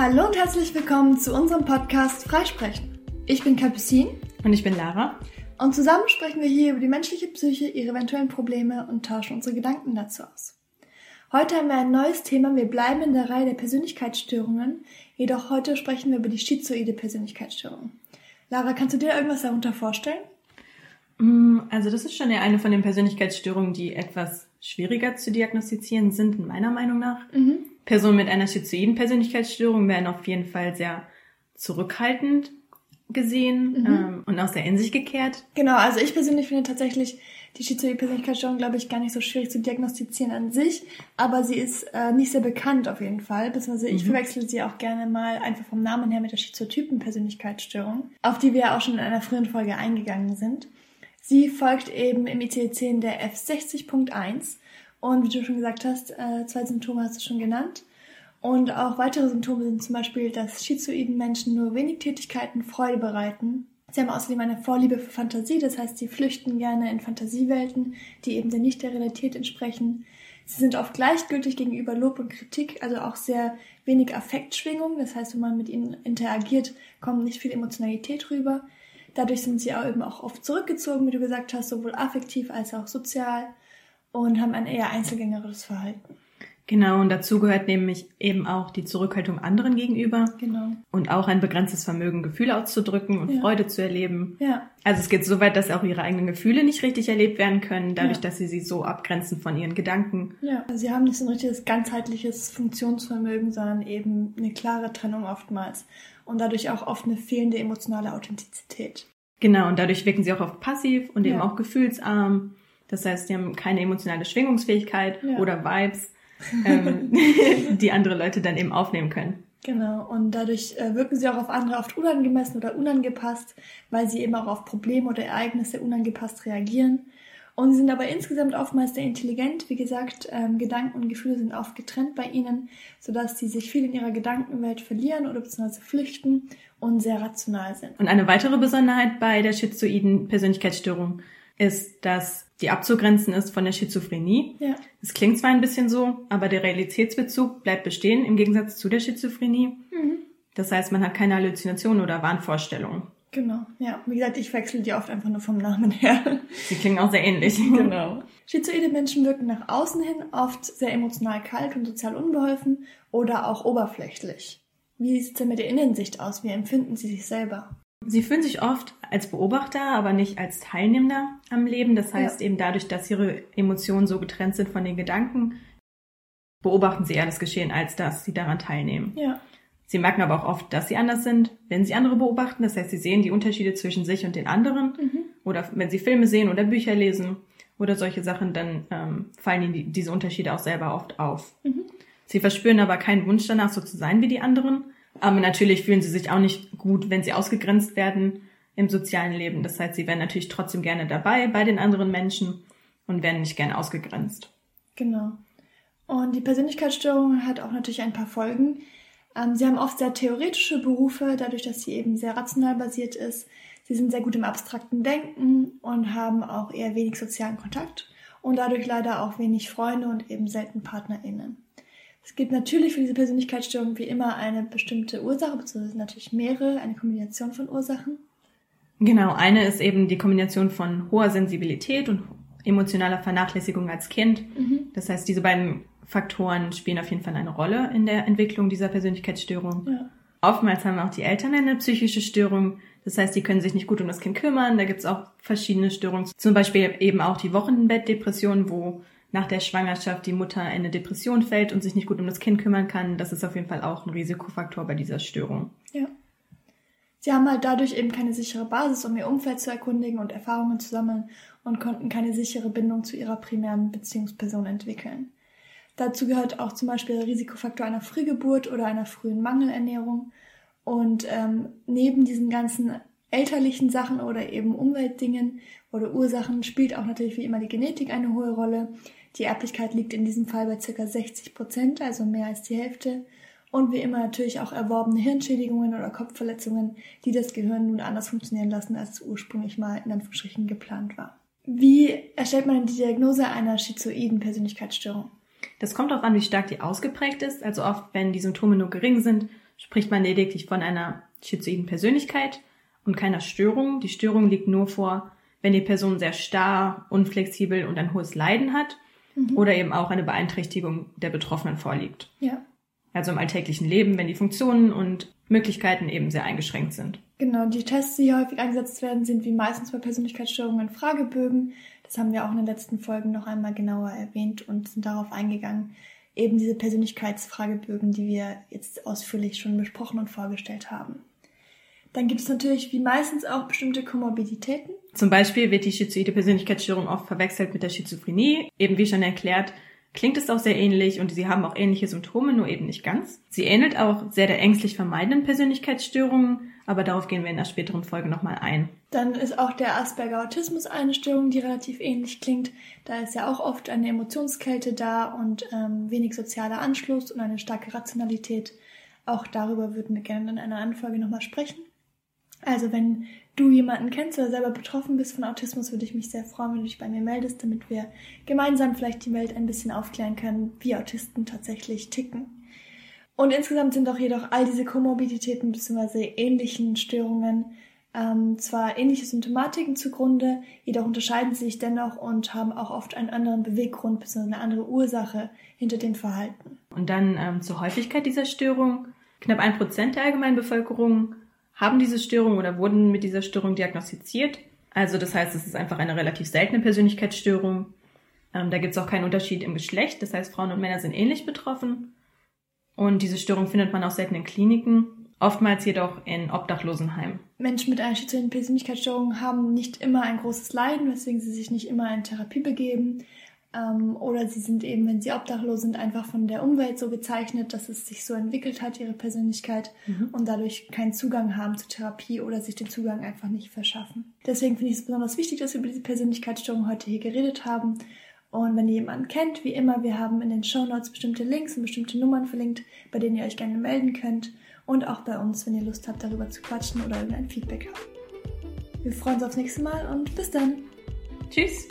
Hallo und herzlich willkommen zu unserem Podcast Freisprechen. Ich bin Capucine. Und ich bin Lara. Und zusammen sprechen wir hier über die menschliche Psyche, ihre eventuellen Probleme und tauschen unsere Gedanken dazu aus. Heute haben wir ein neues Thema. Wir bleiben in der Reihe der Persönlichkeitsstörungen. Jedoch heute sprechen wir über die schizoide Persönlichkeitsstörung. Lara, kannst du dir irgendwas darunter vorstellen? Mm, also das ist schon ja eine von den Persönlichkeitsstörungen, die etwas schwieriger zu diagnostizieren sind, meiner Meinung nach. Mhm. Personen mit einer schizoiden Persönlichkeitsstörung werden auf jeden Fall sehr zurückhaltend gesehen mhm. ähm, und auch sehr in sich gekehrt. Genau, also ich persönlich finde tatsächlich die schizoide Persönlichkeitsstörung, glaube ich, gar nicht so schwierig zu diagnostizieren an sich, aber sie ist äh, nicht sehr bekannt auf jeden Fall, beziehungsweise ich mhm. verwechsel sie auch gerne mal einfach vom Namen her mit der schizotypen Persönlichkeitsstörung, auf die wir ja auch schon in einer früheren Folge eingegangen sind. Sie folgt eben im ICD-10 der F60.1 und wie du schon gesagt hast, äh, zwei Symptome hast du schon genannt. Und auch weitere Symptome sind zum Beispiel, dass schizoiden Menschen nur wenig Tätigkeiten Freude bereiten. Sie haben außerdem eine Vorliebe für Fantasie, das heißt, sie flüchten gerne in Fantasiewelten, die eben dann nicht der Realität entsprechen. Sie sind oft gleichgültig gegenüber Lob und Kritik, also auch sehr wenig Affektschwingung. Das heißt, wenn man mit ihnen interagiert, kommt nicht viel Emotionalität rüber. Dadurch sind sie auch eben auch oft zurückgezogen, wie du gesagt hast, sowohl affektiv als auch sozial und haben ein eher einzelgängerisches Verhalten. Genau, und dazu gehört nämlich eben auch die Zurückhaltung anderen gegenüber. Genau. Und auch ein begrenztes Vermögen, Gefühle auszudrücken und ja. Freude zu erleben. Ja. Also es geht so weit, dass auch ihre eigenen Gefühle nicht richtig erlebt werden können, dadurch, ja. dass sie sie so abgrenzen von ihren Gedanken. Ja, also sie haben nicht so ein richtiges ganzheitliches Funktionsvermögen, sondern eben eine klare Trennung oftmals. Und dadurch auch oft eine fehlende emotionale Authentizität. Genau, und dadurch wirken sie auch oft passiv und eben auch gefühlsarm. Das heißt, sie haben keine emotionale Schwingungsfähigkeit oder Vibes ähm, die andere Leute dann eben aufnehmen können. Genau, und dadurch äh, wirken sie auch auf andere oft unangemessen oder unangepasst, weil sie eben auch auf Probleme oder Ereignisse unangepasst reagieren. Und sie sind aber insgesamt oftmals sehr intelligent. Wie gesagt, ähm, Gedanken und Gefühle sind oft getrennt bei ihnen, sodass sie sich viel in ihrer Gedankenwelt verlieren oder beziehungsweise flüchten und sehr rational sind. Und eine weitere Besonderheit bei der schizoiden Persönlichkeitsstörung ist, dass die abzugrenzen ist von der Schizophrenie. Ja. Es klingt zwar ein bisschen so, aber der Realitätsbezug bleibt bestehen im Gegensatz zu der Schizophrenie. Mhm. Das heißt, man hat keine Halluzinationen oder Wahnvorstellungen. Genau, ja. Wie gesagt, ich wechsle die oft einfach nur vom Namen her. Sie klingen auch sehr ähnlich. genau. Schizoide Menschen wirken nach außen hin oft sehr emotional kalt und sozial unbeholfen oder auch oberflächlich. Wie sieht es denn mit der Innensicht aus? Wie empfinden Sie sich selber? Sie fühlen sich oft als Beobachter, aber nicht als Teilnehmender am Leben. Das heißt ja. eben dadurch, dass ihre Emotionen so getrennt sind von den Gedanken, beobachten sie eher das Geschehen, als dass sie daran teilnehmen. Ja. Sie merken aber auch oft, dass sie anders sind, wenn sie andere beobachten. Das heißt, sie sehen die Unterschiede zwischen sich und den anderen. Mhm. Oder wenn sie Filme sehen oder Bücher lesen oder solche Sachen, dann ähm, fallen ihnen die, diese Unterschiede auch selber oft auf. Mhm. Sie verspüren aber keinen Wunsch danach, so zu sein wie die anderen aber natürlich fühlen sie sich auch nicht gut, wenn sie ausgegrenzt werden im sozialen Leben. Das heißt, sie wären natürlich trotzdem gerne dabei bei den anderen Menschen und werden nicht gerne ausgegrenzt. Genau. Und die Persönlichkeitsstörung hat auch natürlich ein paar Folgen. Ähm, sie haben oft sehr theoretische Berufe, dadurch, dass sie eben sehr rational basiert ist. Sie sind sehr gut im abstrakten Denken und haben auch eher wenig sozialen Kontakt und dadurch leider auch wenig Freunde und eben selten PartnerInnen. Es gibt natürlich für diese Persönlichkeitsstörung wie immer eine bestimmte Ursache, beziehungsweise natürlich mehrere, eine Kombination von Ursachen. Genau, eine ist eben die Kombination von hoher Sensibilität und emotionaler Vernachlässigung als Kind. Mhm. Das heißt, diese beiden Faktoren spielen auf jeden Fall eine Rolle in der Entwicklung dieser Persönlichkeitsstörung. Ja. Oftmals haben auch die Eltern eine psychische Störung. Das heißt, die können sich nicht gut um das Kind kümmern. Da gibt es auch verschiedene Störungen. Zum Beispiel eben auch die Wochenbettdepression, wo nach der Schwangerschaft die Mutter in eine Depression fällt und sich nicht gut um das Kind kümmern kann, das ist auf jeden Fall auch ein Risikofaktor bei dieser Störung. Ja. Sie haben halt dadurch eben keine sichere Basis, um ihr Umfeld zu erkundigen und Erfahrungen zu sammeln und konnten keine sichere Bindung zu ihrer primären Beziehungsperson entwickeln. Dazu gehört auch zum Beispiel der Risikofaktor einer Frühgeburt oder einer frühen Mangelernährung. Und ähm, neben diesen ganzen elterlichen Sachen oder eben Umweltdingen oder Ursachen spielt auch natürlich wie immer die Genetik eine hohe Rolle. Die Erblichkeit liegt in diesem Fall bei ca. 60 Prozent, also mehr als die Hälfte. Und wie immer natürlich auch erworbene Hirnschädigungen oder Kopfverletzungen, die das Gehirn nun anders funktionieren lassen, als ursprünglich mal in Anführungsstrichen geplant war. Wie erstellt man die Diagnose einer schizoiden Persönlichkeitsstörung? Das kommt darauf an, wie stark die ausgeprägt ist. Also oft, wenn die Symptome nur gering sind, spricht man lediglich von einer schizoiden Persönlichkeit und keiner Störung. Die Störung liegt nur vor, wenn die Person sehr starr, unflexibel und ein hohes Leiden hat mhm. oder eben auch eine Beeinträchtigung der Betroffenen vorliegt. Ja. Also im alltäglichen Leben, wenn die Funktionen und Möglichkeiten eben sehr eingeschränkt sind. Genau, die Tests, die häufig eingesetzt werden, sind wie meistens bei Persönlichkeitsstörungen Fragebögen. Das haben wir auch in den letzten Folgen noch einmal genauer erwähnt und sind darauf eingegangen. Eben diese Persönlichkeitsfragebögen, die wir jetzt ausführlich schon besprochen und vorgestellt haben. Dann gibt es natürlich wie meistens auch bestimmte Komorbiditäten. Zum Beispiel wird die schizoide Persönlichkeitsstörung oft verwechselt mit der Schizophrenie. Eben wie schon erklärt, klingt es auch sehr ähnlich und sie haben auch ähnliche Symptome, nur eben nicht ganz. Sie ähnelt auch sehr der ängstlich vermeidenden Persönlichkeitsstörungen, aber darauf gehen wir in der späteren Folge nochmal ein. Dann ist auch der Asperger-Autismus eine Störung, die relativ ähnlich klingt. Da ist ja auch oft eine Emotionskälte da und ähm, wenig sozialer Anschluss und eine starke Rationalität. Auch darüber würden wir gerne in einer anderen Folge nochmal sprechen. Also wenn du jemanden kennst oder selber betroffen bist von Autismus, würde ich mich sehr freuen, wenn du dich bei mir meldest, damit wir gemeinsam vielleicht die Welt ein bisschen aufklären können, wie Autisten tatsächlich ticken. Und insgesamt sind auch jedoch all diese Komorbiditäten bzw. ähnlichen Störungen ähm, zwar ähnliche Symptomatiken zugrunde, jedoch unterscheiden sie sich dennoch und haben auch oft einen anderen Beweggrund bzw. eine andere Ursache hinter dem Verhalten. Und dann ähm, zur Häufigkeit dieser Störung. Knapp ein Prozent der allgemeinen Bevölkerung haben diese Störung oder wurden mit dieser Störung diagnostiziert. Also das heißt, es ist einfach eine relativ seltene Persönlichkeitsstörung. Ähm, da gibt es auch keinen Unterschied im Geschlecht. Das heißt, Frauen und Männer sind ähnlich betroffen. Und diese Störung findet man auch selten in Kliniken, oftmals jedoch in Obdachlosenheimen. Menschen mit einer schizoiden Persönlichkeitsstörung haben nicht immer ein großes Leiden, weswegen sie sich nicht immer in Therapie begeben. Ähm, oder sie sind eben, wenn sie obdachlos sind, einfach von der Umwelt so gezeichnet, dass es sich so entwickelt hat, ihre Persönlichkeit, mhm. und dadurch keinen Zugang haben zur Therapie oder sich den Zugang einfach nicht verschaffen. Deswegen finde ich es besonders wichtig, dass wir über diese Persönlichkeitsstörung heute hier geredet haben. Und wenn ihr jemanden kennt, wie immer, wir haben in den Show Notes bestimmte Links und bestimmte Nummern verlinkt, bei denen ihr euch gerne melden könnt. Und auch bei uns, wenn ihr Lust habt, darüber zu quatschen oder irgendein Feedback habt. Wir freuen uns aufs nächste Mal und bis dann. Tschüss.